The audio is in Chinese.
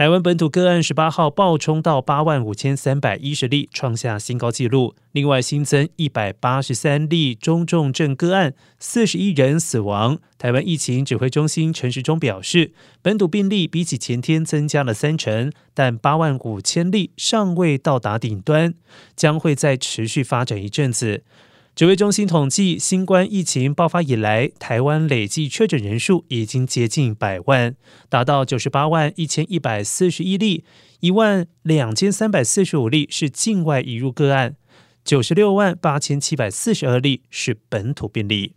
台湾本土个案十八号暴冲到八万五千三百一十例，创下新高纪录。另外新增一百八十三例中重症个案，四十一人死亡。台湾疫情指挥中心陈时中表示，本土病例比起前天增加了三成，但八万五千例尚未到达顶端，将会再持续发展一阵子。指挥中心统计，新冠疫情爆发以来，台湾累计确诊人数已经接近百万，达到九十八万一千一百四十一例，一万两千三百四十五例是境外移入个案，九十六万八千七百四十二例是本土病例。